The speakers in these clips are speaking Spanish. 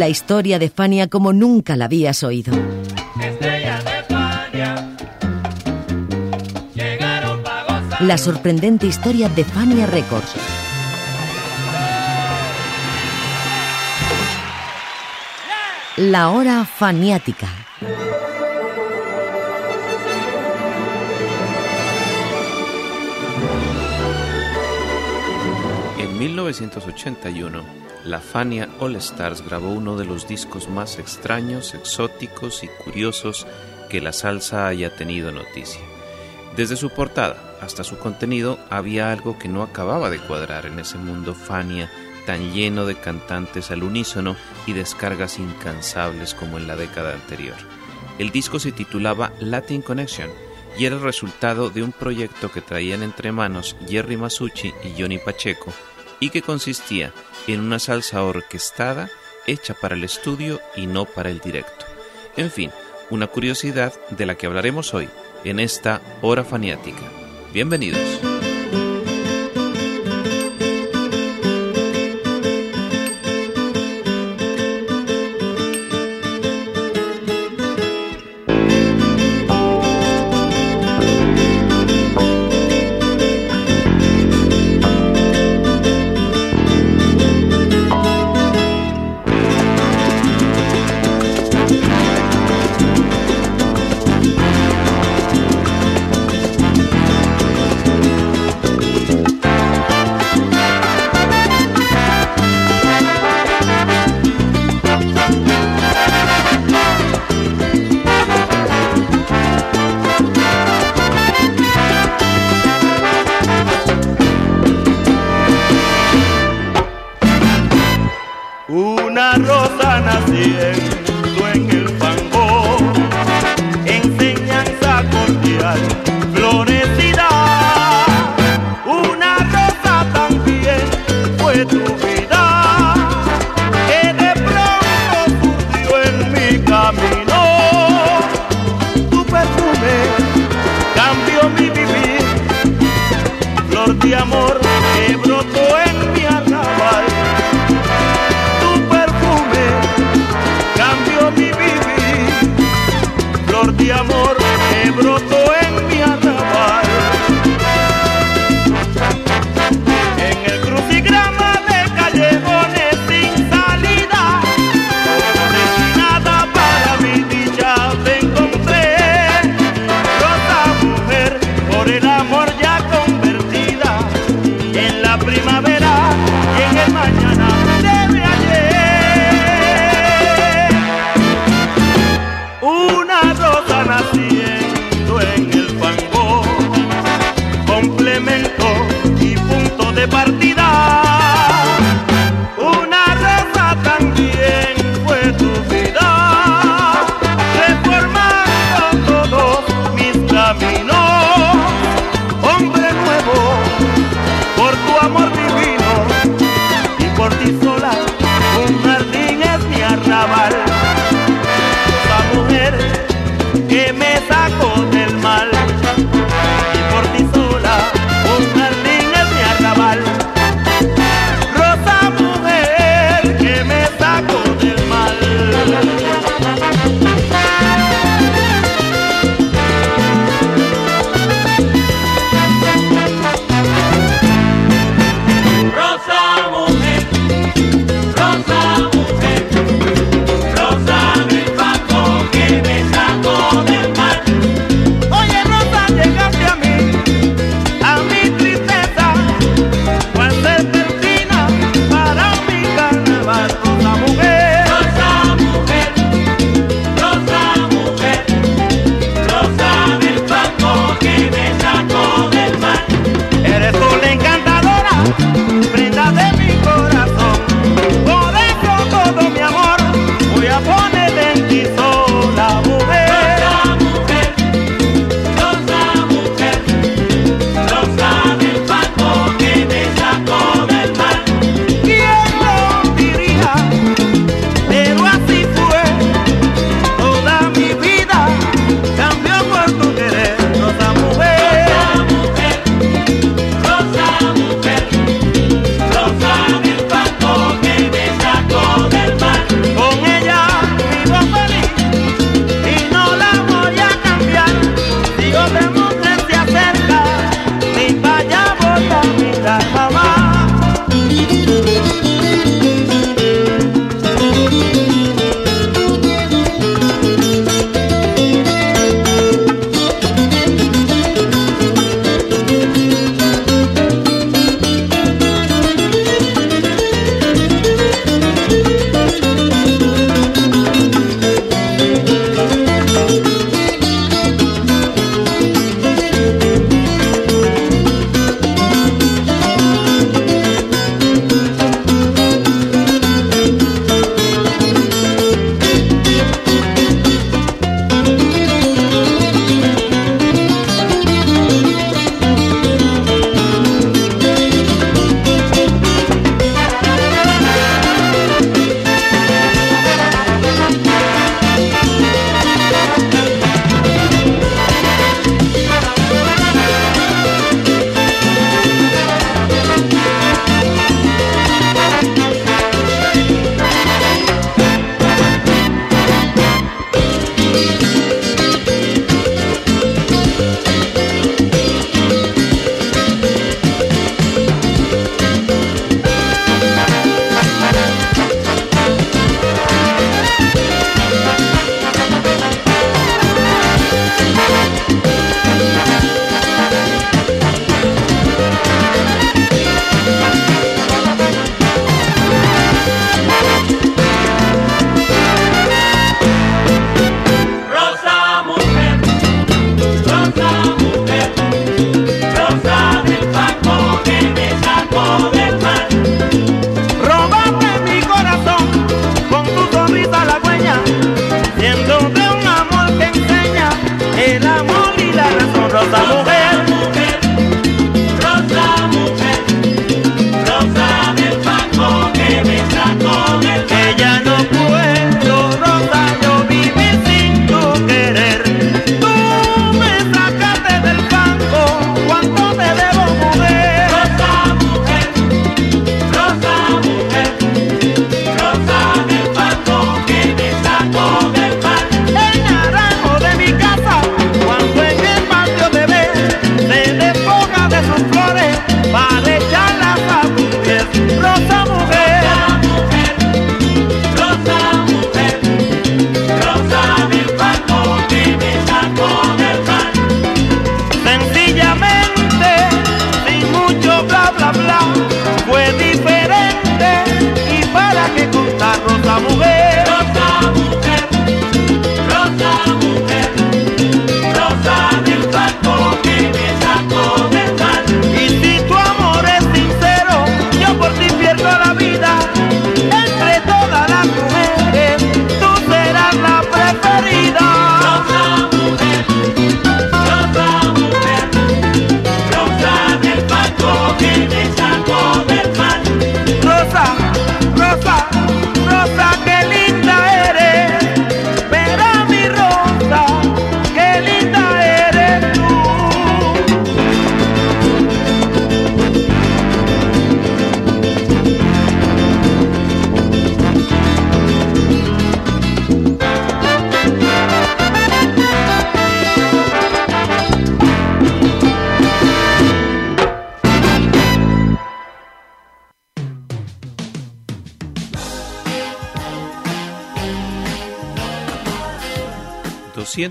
La historia de Fania como nunca la habías oído. La sorprendente historia de Fania Records. La hora faniática. En 1981, la Fania All Stars grabó uno de los discos más extraños, exóticos y curiosos que la salsa haya tenido noticia. Desde su portada hasta su contenido había algo que no acababa de cuadrar en ese mundo Fania tan lleno de cantantes al unísono y descargas incansables como en la década anterior. El disco se titulaba Latin Connection y era el resultado de un proyecto que traían entre manos Jerry Masucci y Johnny Pacheco y que consistía una salsa orquestada hecha para el estudio y no para el directo. En fin, una curiosidad de la que hablaremos hoy en esta hora faniática. Bienvenidos.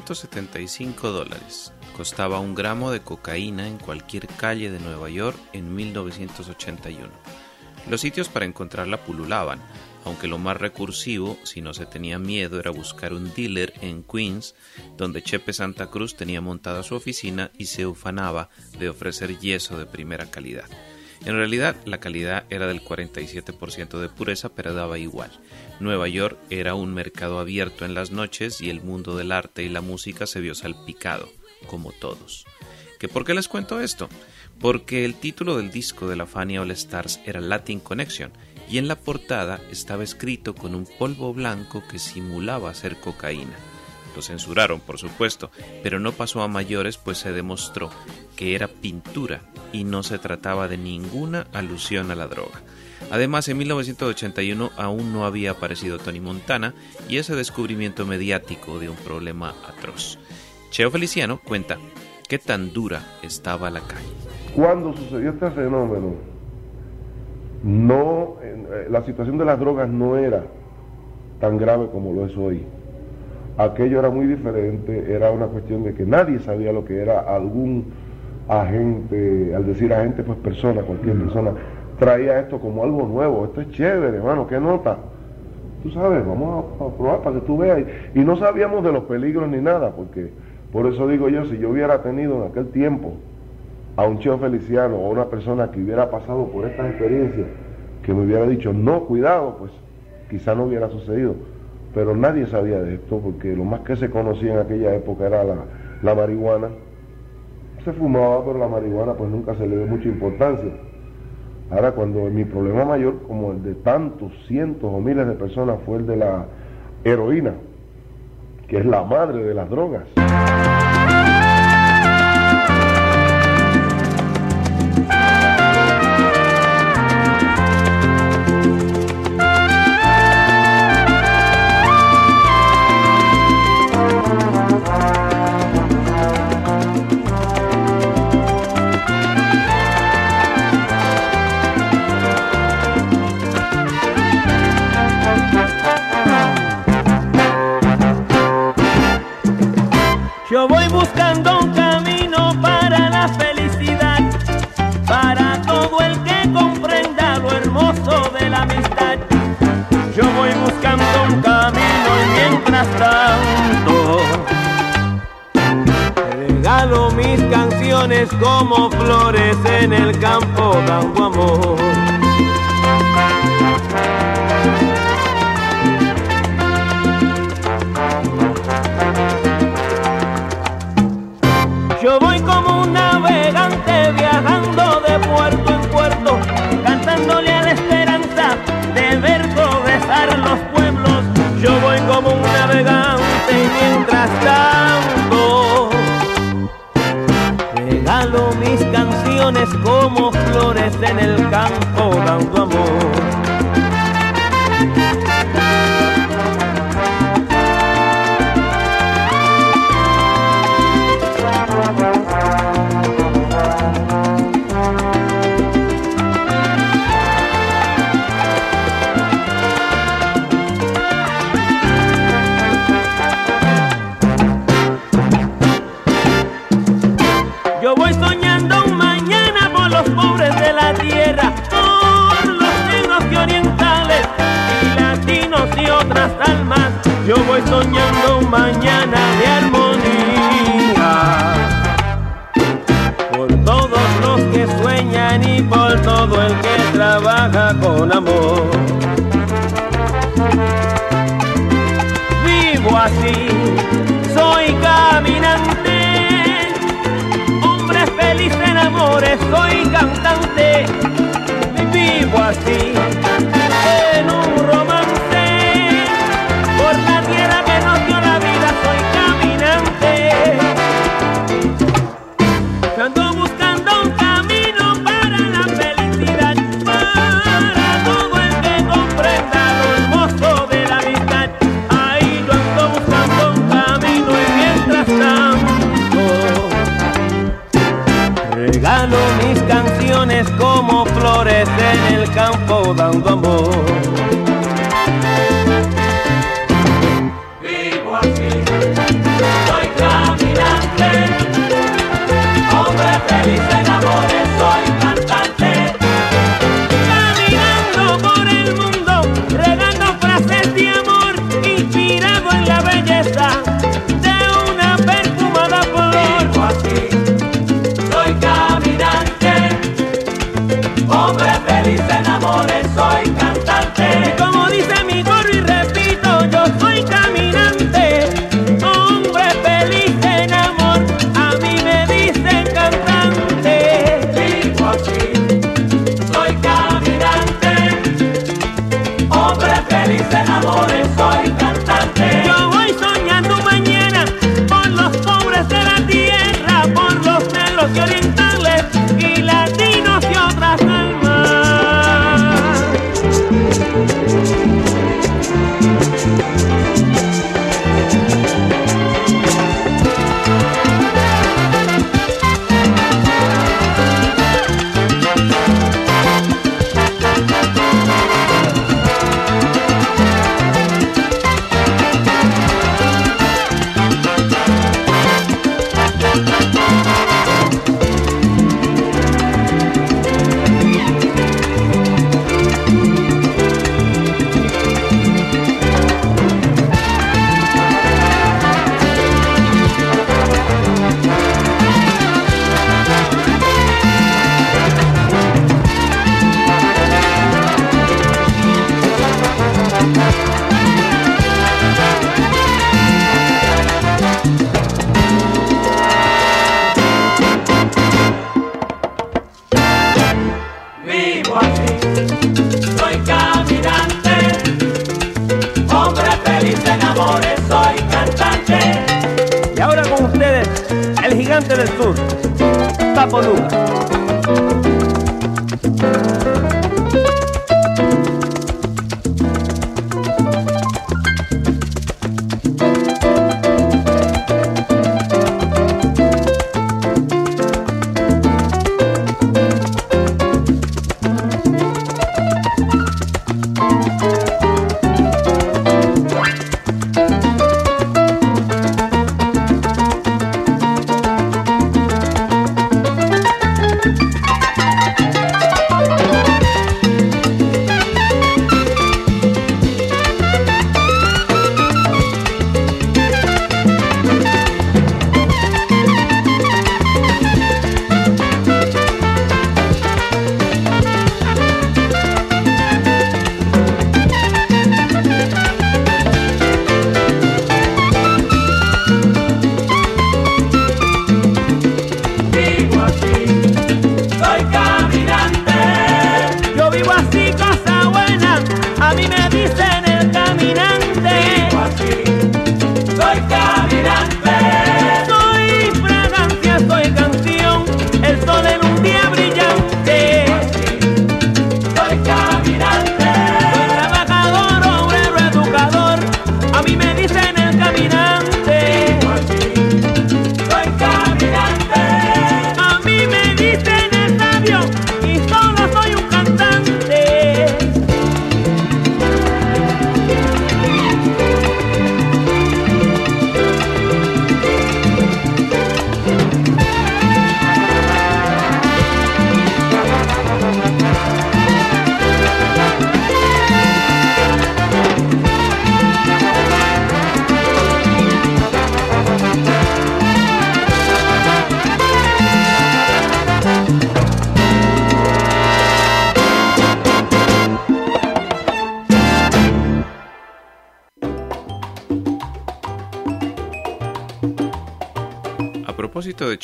$275 dólares. Costaba un gramo de cocaína en cualquier calle de Nueva York en 1981. Los sitios para encontrarla pululaban, aunque lo más recursivo, si no se tenía miedo, era buscar un dealer en Queens, donde Chepe Santa Cruz tenía montada su oficina y se ufanaba de ofrecer yeso de primera calidad. En realidad, la calidad era del 47% de pureza, pero daba igual. Nueva York era un mercado abierto en las noches y el mundo del arte y la música se vio salpicado, como todos. ¿Que por qué les cuento esto? Porque el título del disco de la Fania All Stars era Latin Connection y en la portada estaba escrito con un polvo blanco que simulaba ser cocaína. Lo censuraron, por supuesto, pero no pasó a mayores pues se demostró que era pintura y no se trataba de ninguna alusión a la droga. Además, en 1981 aún no había aparecido Tony Montana y ese descubrimiento mediático de un problema atroz. Cheo Feliciano cuenta qué tan dura estaba la calle. Cuando sucedió este fenómeno, no, eh, la situación de las drogas no era tan grave como lo es hoy. Aquello era muy diferente, era una cuestión de que nadie sabía lo que era algún agente, al decir agente, pues persona, cualquier persona, traía esto como algo nuevo, esto es chévere, hermano, ¿qué nota? Tú sabes, vamos a, a probar para que tú veas. Y, y no sabíamos de los peligros ni nada, porque por eso digo yo, si yo hubiera tenido en aquel tiempo a un Cheo Feliciano o a una persona que hubiera pasado por estas experiencias, que me hubiera dicho, no, cuidado, pues quizá no hubiera sucedido. Pero nadie sabía de esto, porque lo más que se conocía en aquella época era la, la marihuana. Se fumaba, pero la marihuana pues nunca se le dio mucha importancia. Ahora, cuando mi problema mayor, como el de tantos cientos o miles de personas, fue el de la heroína, que es la madre de las drogas. que trabaja con amor. Vivo así, soy caminante, hombre feliz en amores, soy cantante, vivo así, en un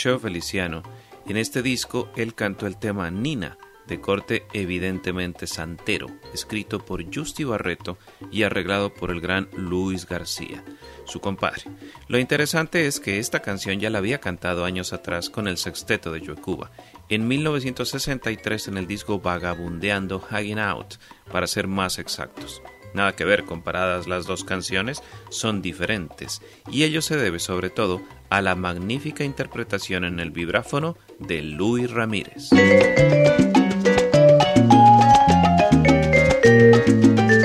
Cheo Feliciano, en este disco él cantó el tema Nina, de corte evidentemente santero, escrito por Justi Barreto y arreglado por el gran Luis García, su compadre. Lo interesante es que esta canción ya la había cantado años atrás con el sexteto de Joe Cuba, en 1963 en el disco Vagabundeando Hanging Out, para ser más exactos. Nada que ver, comparadas las dos canciones, son diferentes, y ello se debe sobre todo a la magnífica interpretación en el vibráfono de Luis Ramírez.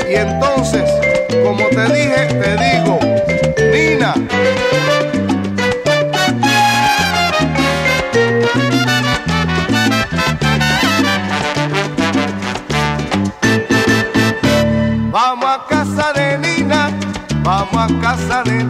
Y entonces, como te dije, te digo, caça nem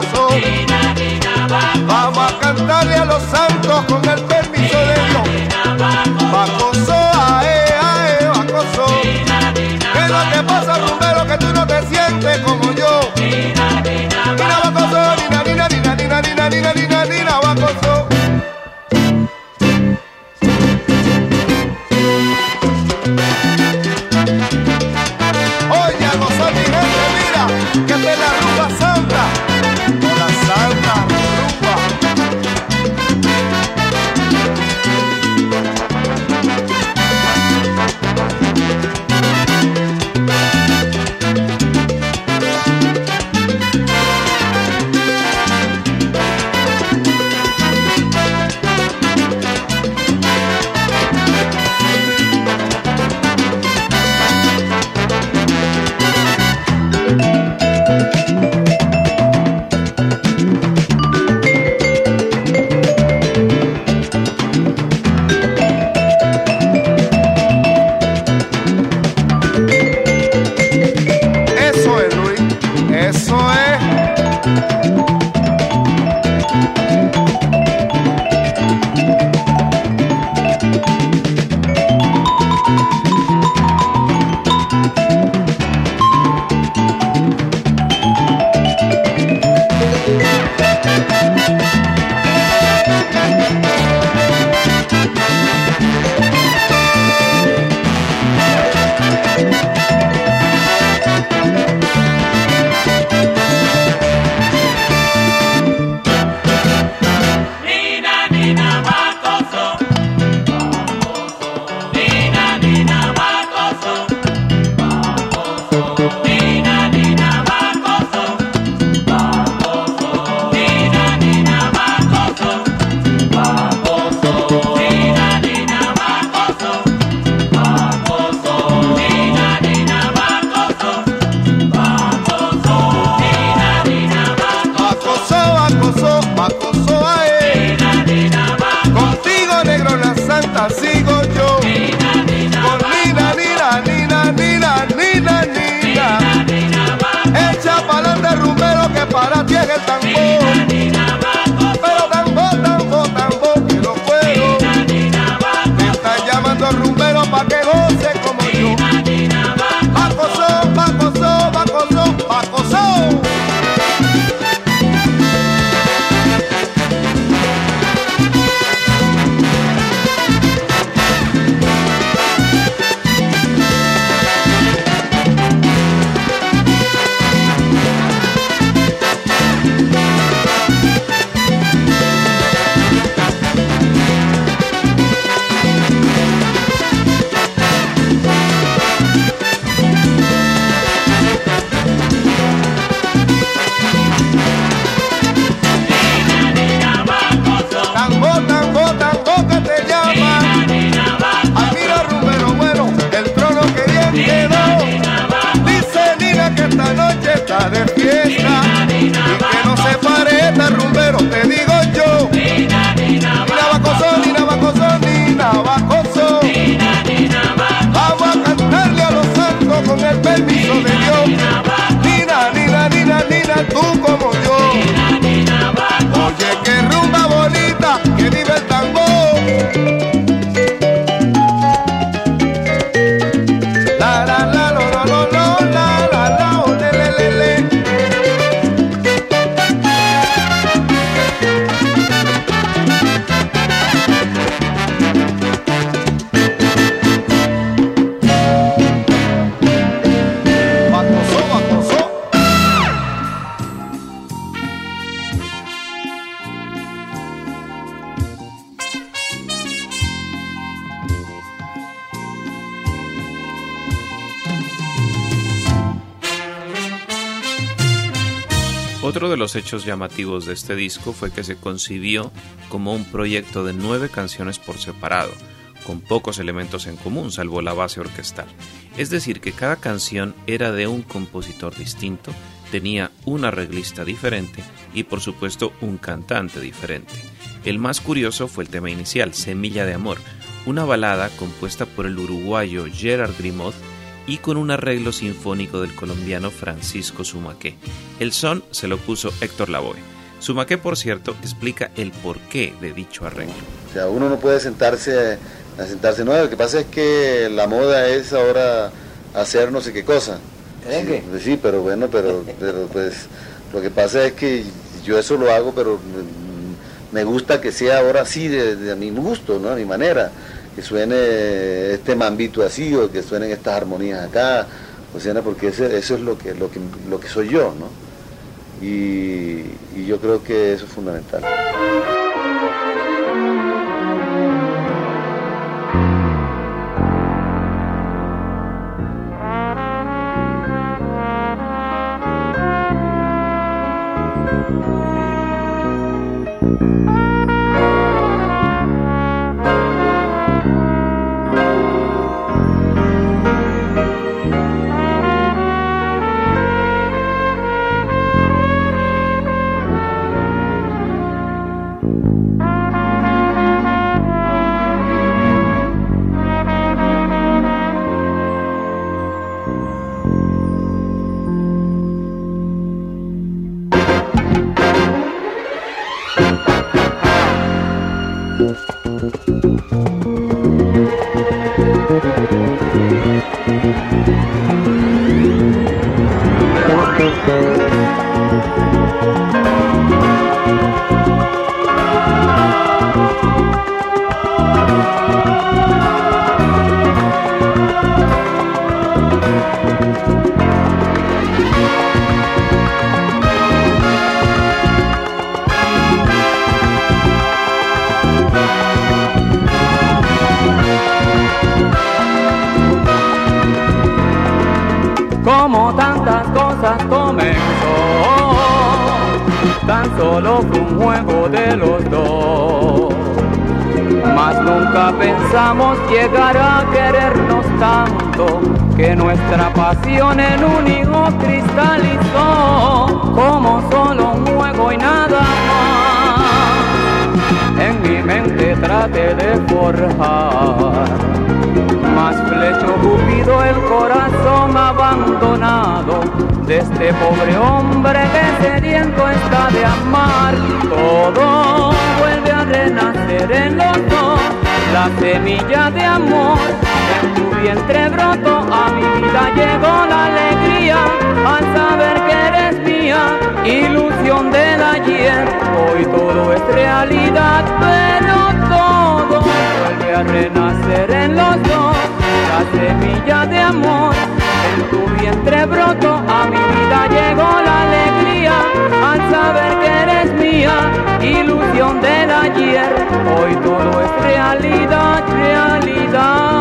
santos. Vamos a cantarle a los santos con el permiso de Dios. Bacoso, ae, ae, bacoso. ¿Qué no te pasa, rumbero, que tú no te sientes como yo? Mira, bacoso, nina, nina, nina, nina, nina, nina. Hechos llamativos de este disco fue que se concibió como un proyecto de nueve canciones por separado, con pocos elementos en común salvo la base orquestal. Es decir, que cada canción era de un compositor distinto, tenía un arreglista diferente y por supuesto un cantante diferente. El más curioso fue el tema inicial, Semilla de Amor, una balada compuesta por el uruguayo Gerard Grimaud y con un arreglo sinfónico del colombiano Francisco Sumaqué. El son se lo puso Héctor Lavoe. Sumaqué, por cierto, explica el porqué de dicho arreglo. O sea, uno no puede sentarse a sentarse, no, lo que pasa es que la moda es ahora hacer no sé qué cosa. ¿Eh, qué? Sí, sí, pero bueno, pero, pero pues lo que pasa es que yo eso lo hago, pero me gusta que sea ahora así, de, de a mi gusto, ¿no? A mi manera que suene este mambito así o que suenen estas armonías acá, o sea, porque ese, eso es lo que, lo, que, lo que soy yo, ¿no? Y, y yo creo que eso es fundamental. Tan solo fue un juego de los dos. Mas nunca pensamos llegar a querernos tanto, que nuestra pasión en un hijo cristalizó, como solo un juego y nada más. Mi mente traté de forjar. Más flecho Cupido el corazón abandonado de este pobre hombre que sediento está de amar. Todo vuelve a renacer en los dos, la semilla de amor. En tu vientre brotó, a mi vida llegó la alegría. Al saber que eres mía, ilusión del ayer, hoy todo es realidad, pero todo vuelve a renacer en los dos, la semilla de amor en tu vientre brotó, a mi vida llegó la alegría al saber que eres mía, ilusión del ayer, hoy todo es realidad, realidad.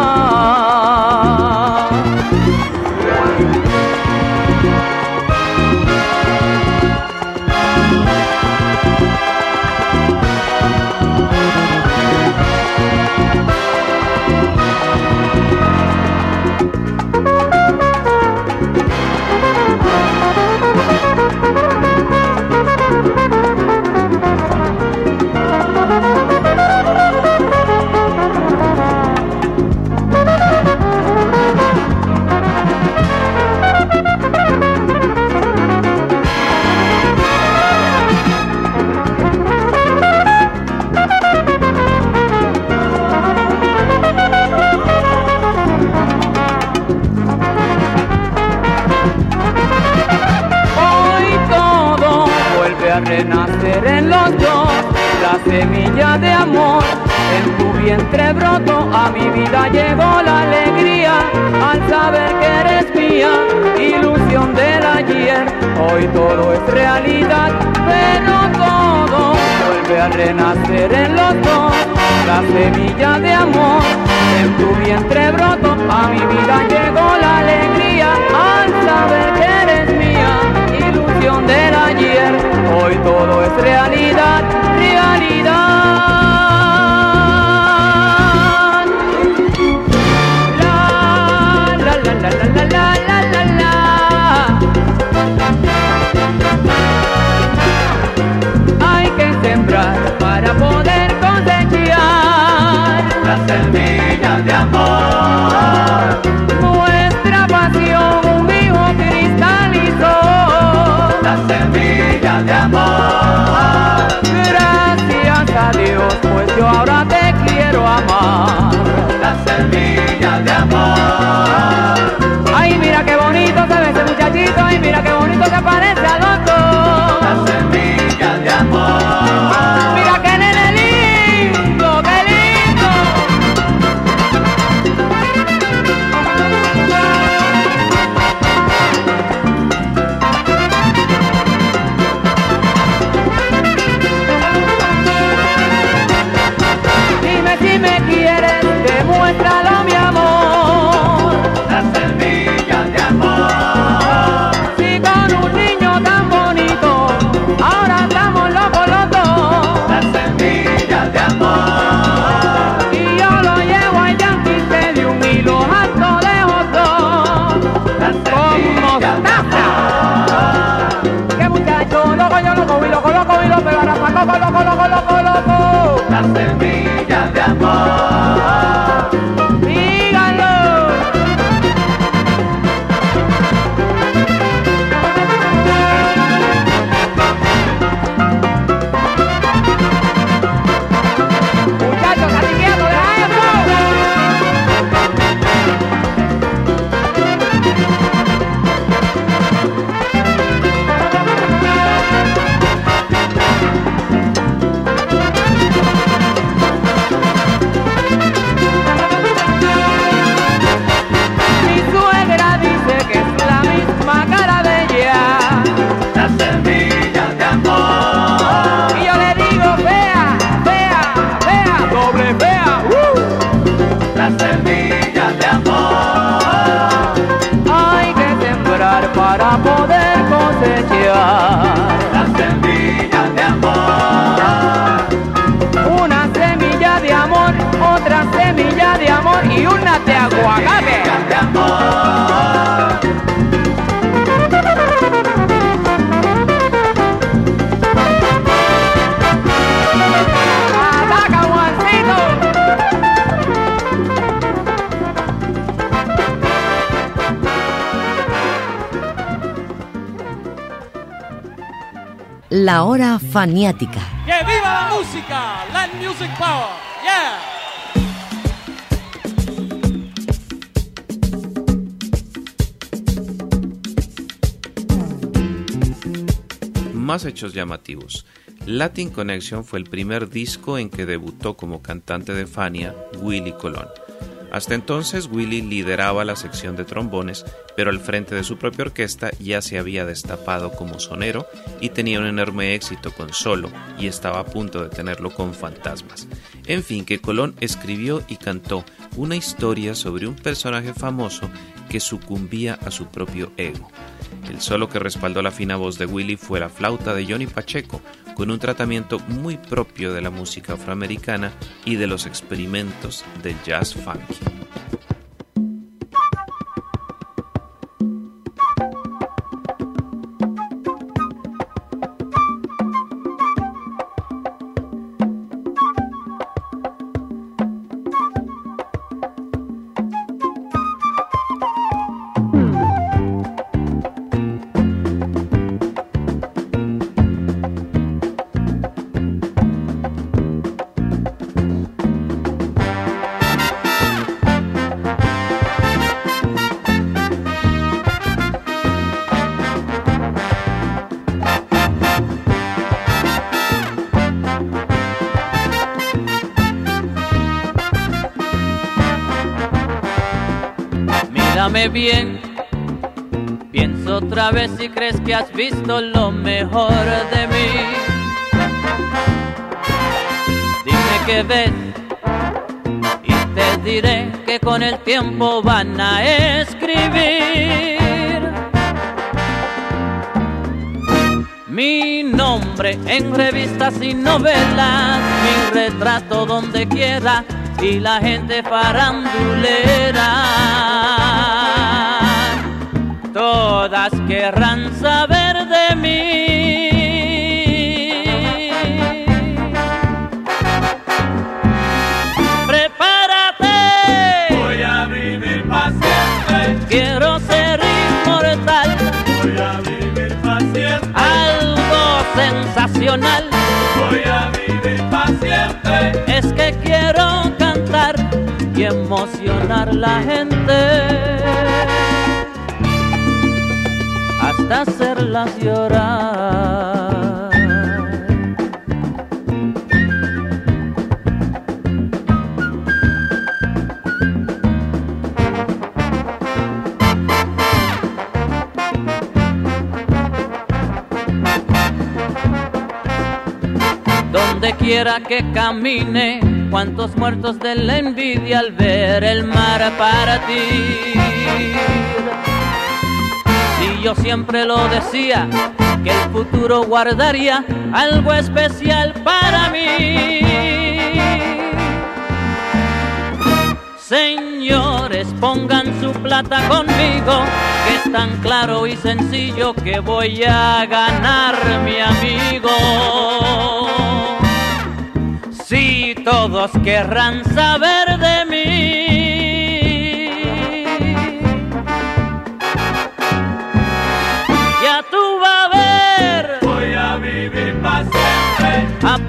Semilla de amor. Nuestra pasión un hijo cristalizó. La semilla de amor. Gracias a Dios, pues yo ahora te quiero amar. La semilla de amor. Ay, mira qué bonito se ve ese muchachito. Ay, mira qué bonito se parece al otro. La semilla de amor. La hora faniática. ¡Que viva la música! Land Music Power! ¡Yeah! Más hechos llamativos. Latin Connection fue el primer disco en que debutó como cantante de Fania Willy Colón. Hasta entonces Willy lideraba la sección de trombones, pero al frente de su propia orquesta ya se había destapado como sonero y tenía un enorme éxito con solo y estaba a punto de tenerlo con fantasmas. En fin, que Colón escribió y cantó una historia sobre un personaje famoso que sucumbía a su propio ego. El solo que respaldó la fina voz de Willy fue la flauta de Johnny Pacheco, con un tratamiento muy propio de la música afroamericana y de los experimentos del jazz funky. Bien, piensa otra vez si crees que has visto lo mejor de mí. Dime qué ves y te diré que con el tiempo van a escribir. Mi nombre en revistas y novelas, mi retrato donde quiera y la gente farandulera todas querrán saber de mí. Prepárate, voy a vivir para siempre. Quiero ser inmortal, voy a vivir para siempre. Algo sensacional, voy a vivir para siempre. Es que quiero cantar y emocionar la gente. Hacerlas llorar. Donde quiera que camine, cuántos muertos de la envidia al ver el mar para ti. Yo siempre lo decía, que el futuro guardaría algo especial para mí. Señores, pongan su plata conmigo, que es tan claro y sencillo que voy a ganar mi amigo. Si todos querrán saber de mí,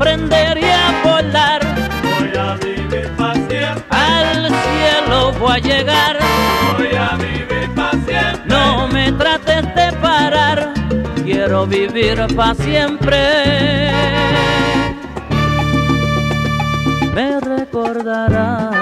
siempre. aprenderé a volar, Voy a vivir para siempre. al cielo voy a llegar. Voy a vivir para siempre. No me trates de parar, quiero vivir para siempre. Me recordará.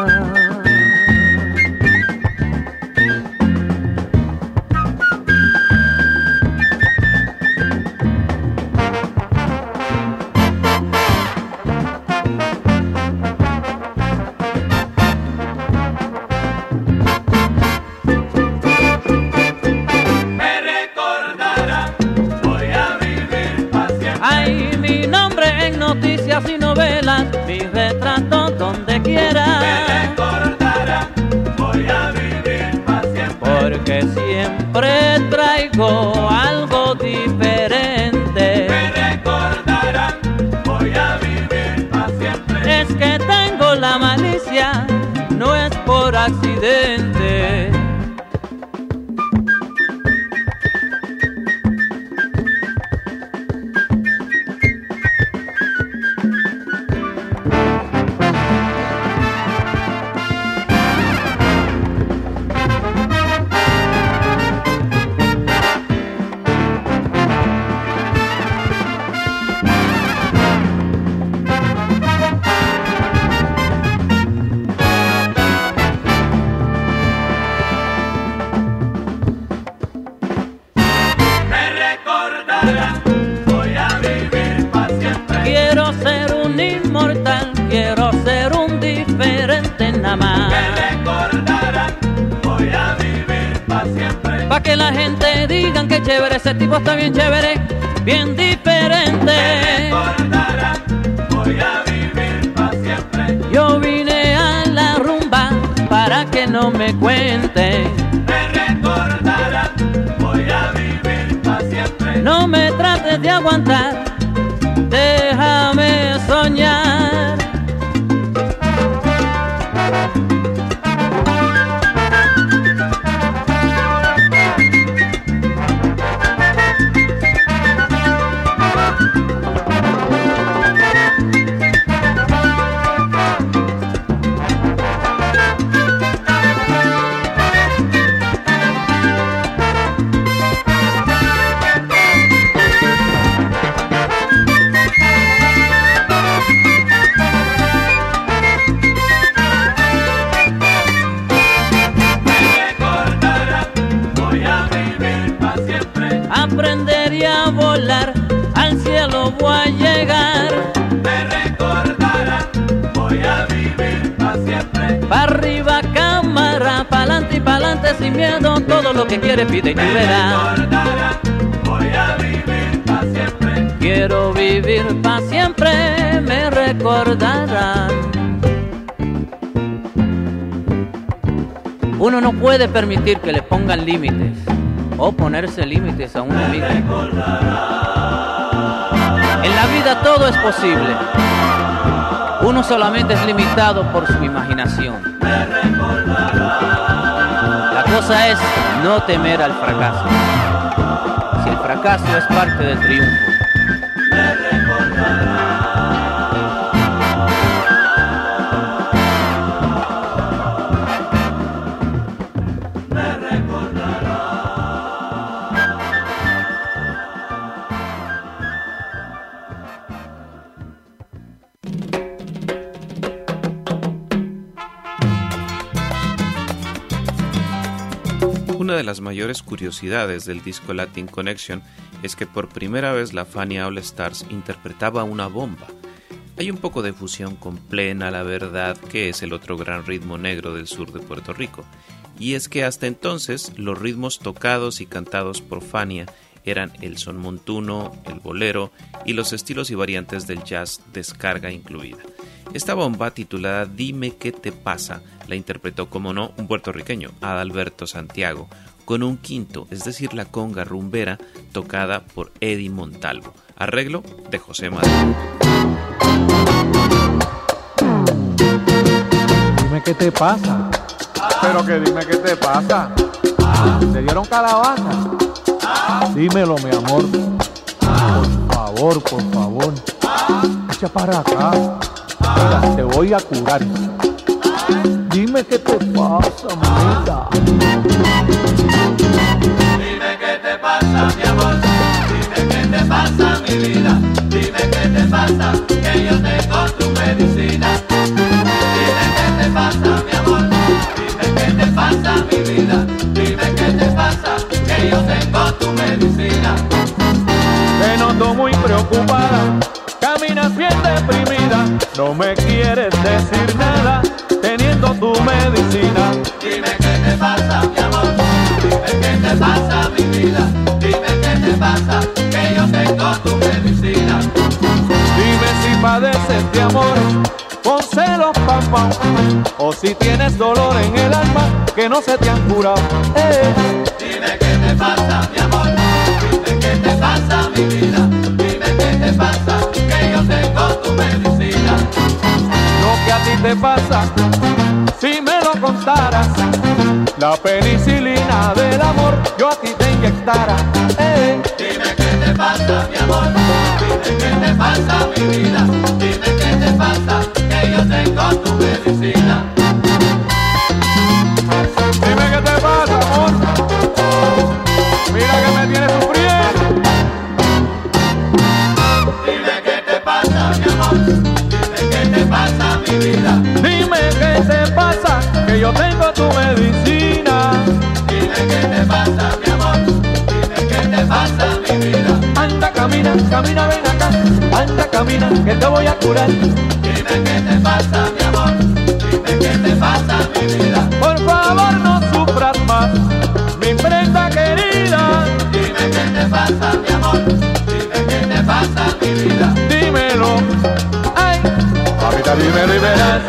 No me cuente. Me recordará. Voy a vivir para siempre. No me trates de aguantar, déjame soñar. Lo que quieres pide y Me verás. recordará. Voy a vivir para siempre. Quiero vivir para siempre, me recordarán. Uno no puede permitir que le pongan límites o ponerse límites a uno mismo. En la vida todo es posible. Uno solamente es limitado por su imaginación. Cosa es no temer al fracaso. Si el fracaso es parte del triunfo. Una de las mayores curiosidades del disco Latin Connection es que por primera vez la Fania All Stars interpretaba una bomba. Hay un poco de fusión con plena la verdad, que es el otro gran ritmo negro del sur de Puerto Rico. Y es que hasta entonces los ritmos tocados y cantados por Fania eran el son montuno, el bolero y los estilos y variantes del jazz descarga incluida. Esta bomba titulada Dime qué te pasa la interpretó como no un puertorriqueño, Adalberto Santiago, con un quinto, es decir, la conga rumbera tocada por Eddie Montalvo. Arreglo de José Madero. Dime qué te pasa. Pero que dime qué te pasa. ¿Te dieron calabaza? Dímelo, mi amor. Por favor, por favor. Echa para acá. Mira, te voy a curar. Dime qué te pasa, mamita. Dime qué te pasa, mi amor. Dime qué te pasa, mi vida. Dime qué te pasa, que yo tengo tu medicina. Dime qué te pasa, mi amor. Dime qué te pasa, mi vida. Dime qué te pasa, que yo tengo tu medicina. Te noto muy preocupada. Deprimida. No me quieres decir nada. Teniendo tu medicina. Dime qué te pasa, mi amor. Dime qué te pasa, mi vida. Dime qué te pasa, que yo tengo tu medicina. Dime si padeces de amor, con celos, pam, pam, o si tienes dolor en el alma que no se te han curado. Eh. Dime qué te pasa, mi amor. La penicilina del amor yo a ti te inyectara. Eh. Dime qué te pasa, mi amor. Dime qué te pasa, mi vida. Camina, ven acá. Anda, camina, que te voy a curar. Dime qué te pasa, mi amor. Dime qué te pasa, mi vida. Por favor, no sufras más, mi prenda querida. Dime qué te pasa, mi amor. Dime qué te pasa, mi vida. Dímelo, ay, ahorita dímelo y verás.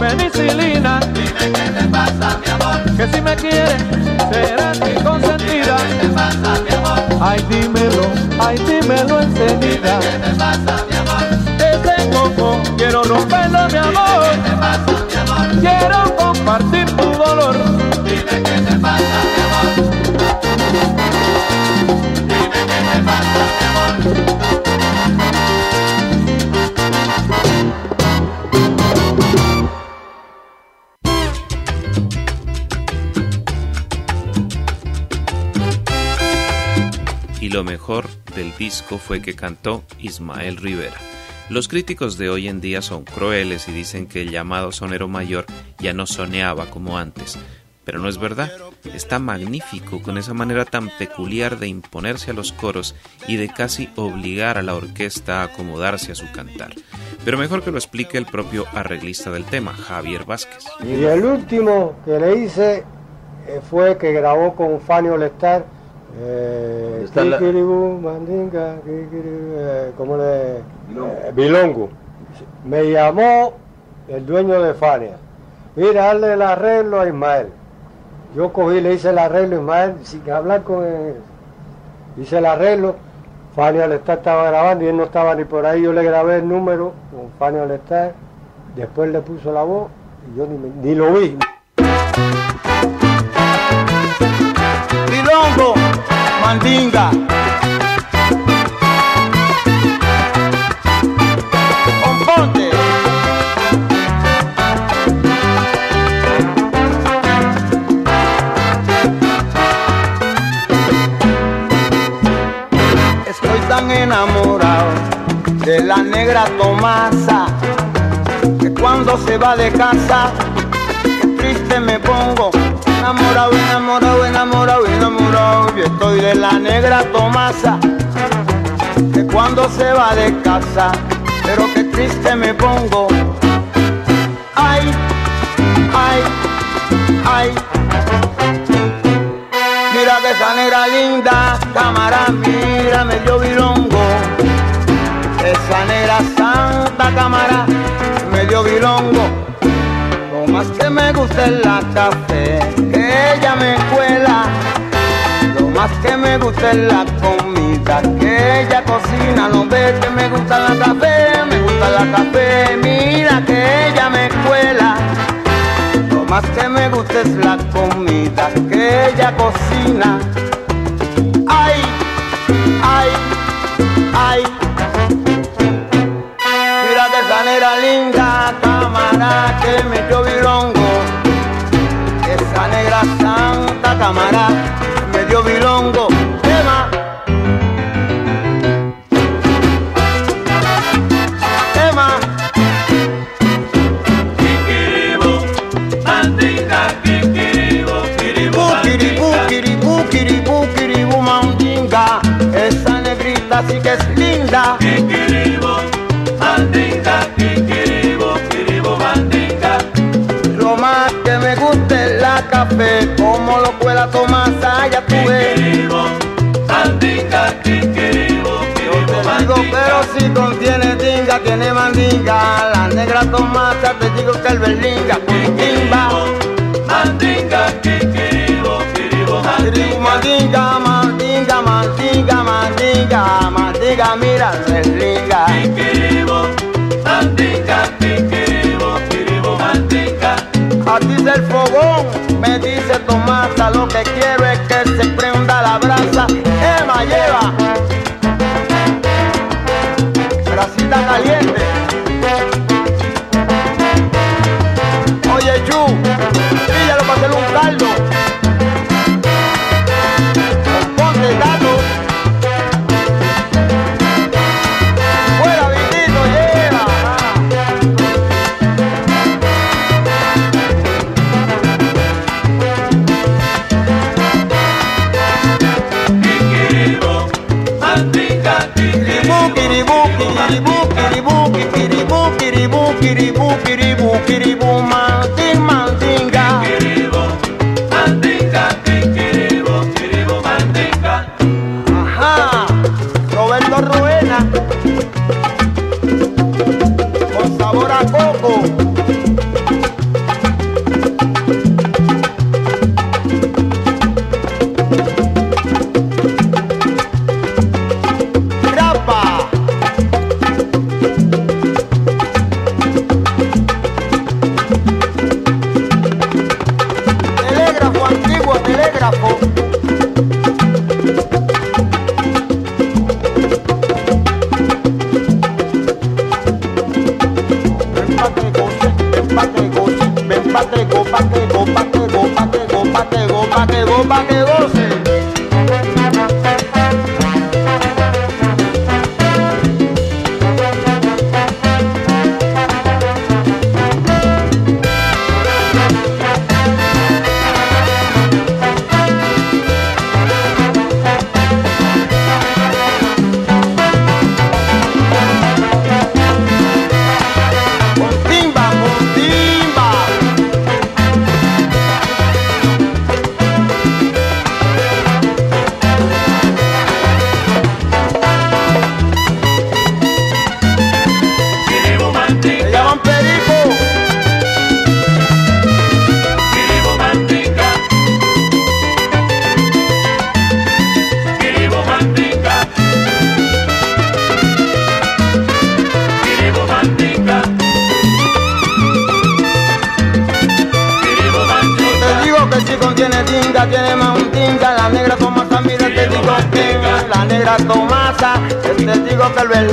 Penicilina. Dime qué te pasa, mi amor. Que si me quieres, serás mi consentida. ¿Qué te pasa, mi amor? Ay, dímelo, ay, dímelo enseguida. ¿Qué te pasa, mi amor? Ese coco quiero romperlo, mi amor. ¿Qué te pasa, mi amor? Quiero compartir tu fue que cantó Ismael Rivera. Los críticos de hoy en día son crueles y dicen que el llamado sonero mayor ya no soneaba como antes, pero no es verdad. Está magnífico con esa manera tan peculiar de imponerse a los coros y de casi obligar a la orquesta a acomodarse a su cantar. Pero mejor que lo explique el propio arreglista del tema, Javier Vázquez. Y el último que le hice eh, fue que grabó con Fanny Olestar, eh, la- Mandinga, Kikiribú, eh, ¿cómo le? eh, Bilongo. Me llamó el dueño de Fania. Mira, hazle el arreglo a Ismael. Yo cogí, le hice el arreglo a Ismael sin hablar con él. Hice el arreglo. Fania Olestar estaba grabando y él no estaba ni por ahí. Yo le grabé el número con Fania Olestar. Después le puso la voz y yo ni, me- ni lo vi. Bilongo, mandinga. Componte. Estoy tan enamorado de la negra Tomasa que cuando se va de casa triste me pongo. Enamorado, enamorado, enamorado, enamorado. Yo estoy de la negra Tomasa que cuando se va de casa, pero qué triste me pongo. Ay, ay, ay. Mira que esa negra linda, cámara, mira, me dio bilongo. Esa negra santa cámara, me dio bilongo. Lo más que me gusta es la café, que ella me cuela. Lo más que me gusta es la comida, que ella cocina. No ve que me gusta la café, me gusta la café. Mira que ella me cuela. Lo más que me gusta es la comida que ella cocina. Ay, ay, ay. Mira que esa negra linda, cámara que me dio cámara me dio bilongo. Tema. Tema. Kikiribu, mandinga, kikiribu, kiribu, Kiribu, kiribu, kiribu, kiribu, mandinga. Esa negrita sí que es linda. Kikiribu, mandinga, kikiribu, kiribu, mandinga. Lo más que me gusta es la café, Digo, pero si contiene dinga, tiene mandinga. La negra Tomasa, te digo que el berlinga, con timba. Mandinga, kiribu, Kiribu, mandinga. mandinga, mandinga, mandinga, mandinga, mira, berlinga. Kikiribu, mandinga, kikiribu, kiribu, mandinga. A ti el fogón, me dice Tomasa, lo que quiero salsa, Emma lleva. Bracita caliente. Kiribu, kiribu,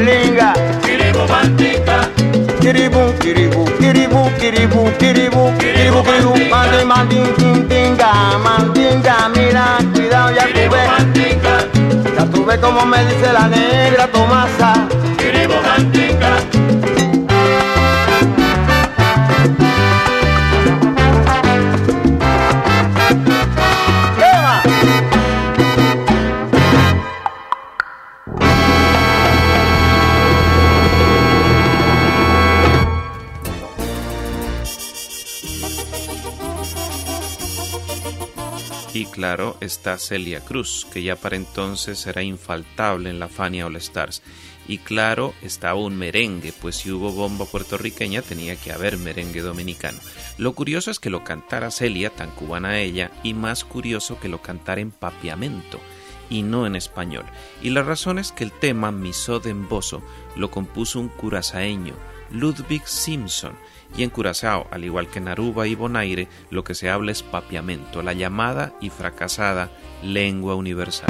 berlinga. Kiribu mantica. Kiribu, kiribu, kiribu, kiribu, kiribu, kiribu, kiribu, mandi, mandi, tinga, mandinga, mira, cuidado, ya tú ves. Ya tú ves como me dice la negra Tomasa. Está Celia Cruz, que ya para entonces era infaltable en la Fania All Stars. Y claro está un merengue, pues si hubo bomba puertorriqueña tenía que haber merengue dominicano. Lo curioso es que lo cantara Celia, tan cubana ella, y más curioso que lo cantara en papiamento y no en español. Y la razón es que el tema Miso de Emboso lo compuso un curazaeño, Ludwig Simpson, y en Curazao, al igual que en Aruba y Bonaire, lo que se habla es papiamento, la llamada y fracasada lengua universal.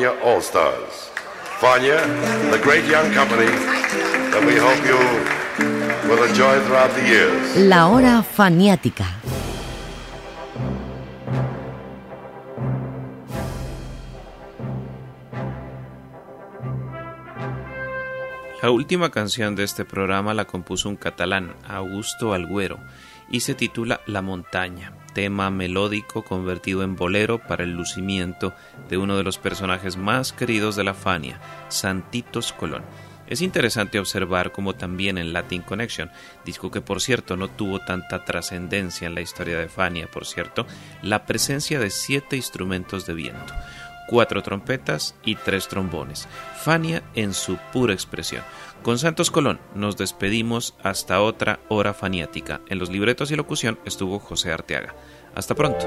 Fania All Stars. Fania, the great young company that we hope you will enjoy throughout the years. La hora faniática. La última canción de este programa la compuso un catalán, Augusto Alguero, y se titula La montaña, tema melódico convertido en bolero para el lucimiento de uno de los personajes más queridos de la Fania, Santitos Colón. Es interesante observar cómo también en Latin Connection, disco que por cierto no tuvo tanta trascendencia en la historia de Fania, por cierto, la presencia de siete instrumentos de viento, cuatro trompetas y tres trombones. Fania en su pura expresión. Con Santos Colón nos despedimos hasta otra hora faniática. En los libretos y locución estuvo José Arteaga. Hasta pronto.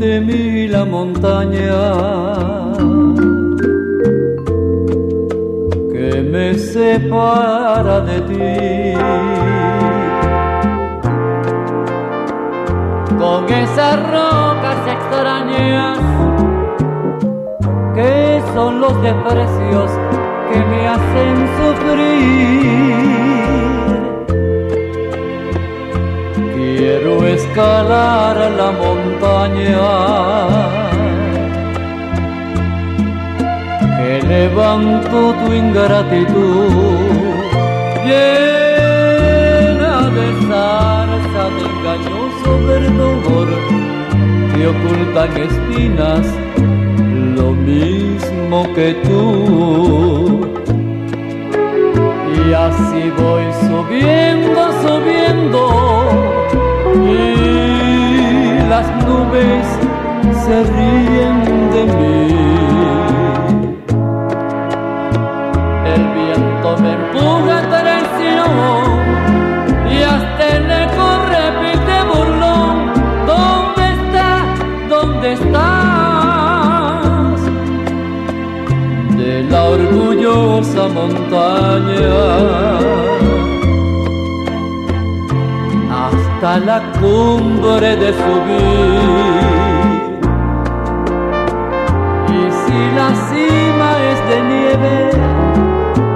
Ante mí la montaña que me separa de ti. con esas rocas extrañas que son los desprecios que me hacen sufrir. Quiero escalar la montaña que levanto tu ingratitud llena de zarza de engañoso verdor que ocultan espinas lo mismo que tú. Y así voy subiendo, subiendo, y las nubes se ríen de mí. El viento me empuja traición y hasta el eco repite burlón. ¿Dónde está? ¿Dónde estás? De la orgullosa montaña hasta la cumbre de subir. Y si la cima es de nieve,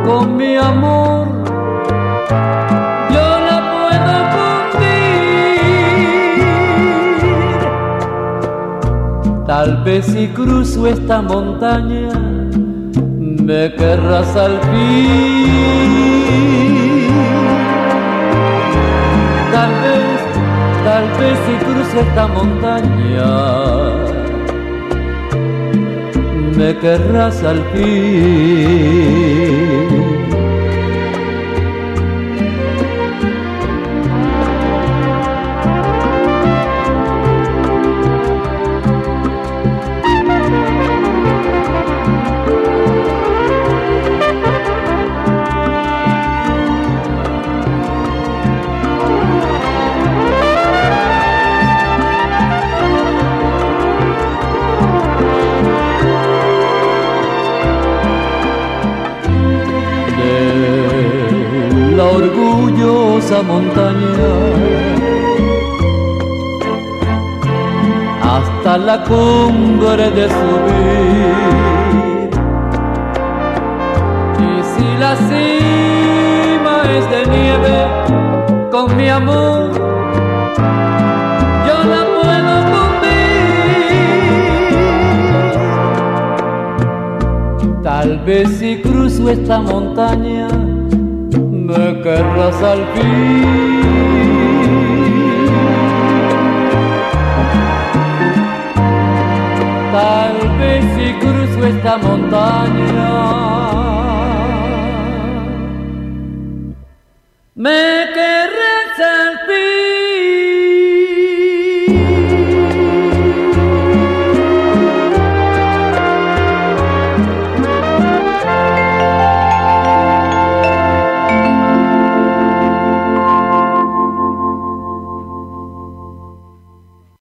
con mi amor yo la puedo cumplir. Tal vez si cruzo esta montaña, me querrás al fin. Tal vez, tal vez si cruzo esta montaña, me querrás al fin. Montaña hasta la cumbre de subir. Y si la cima es de nieve, con mi amor yo la puedo cumplir. Tal vez si cruzo esta montaña, Tal vez si cruzo esta montaña, me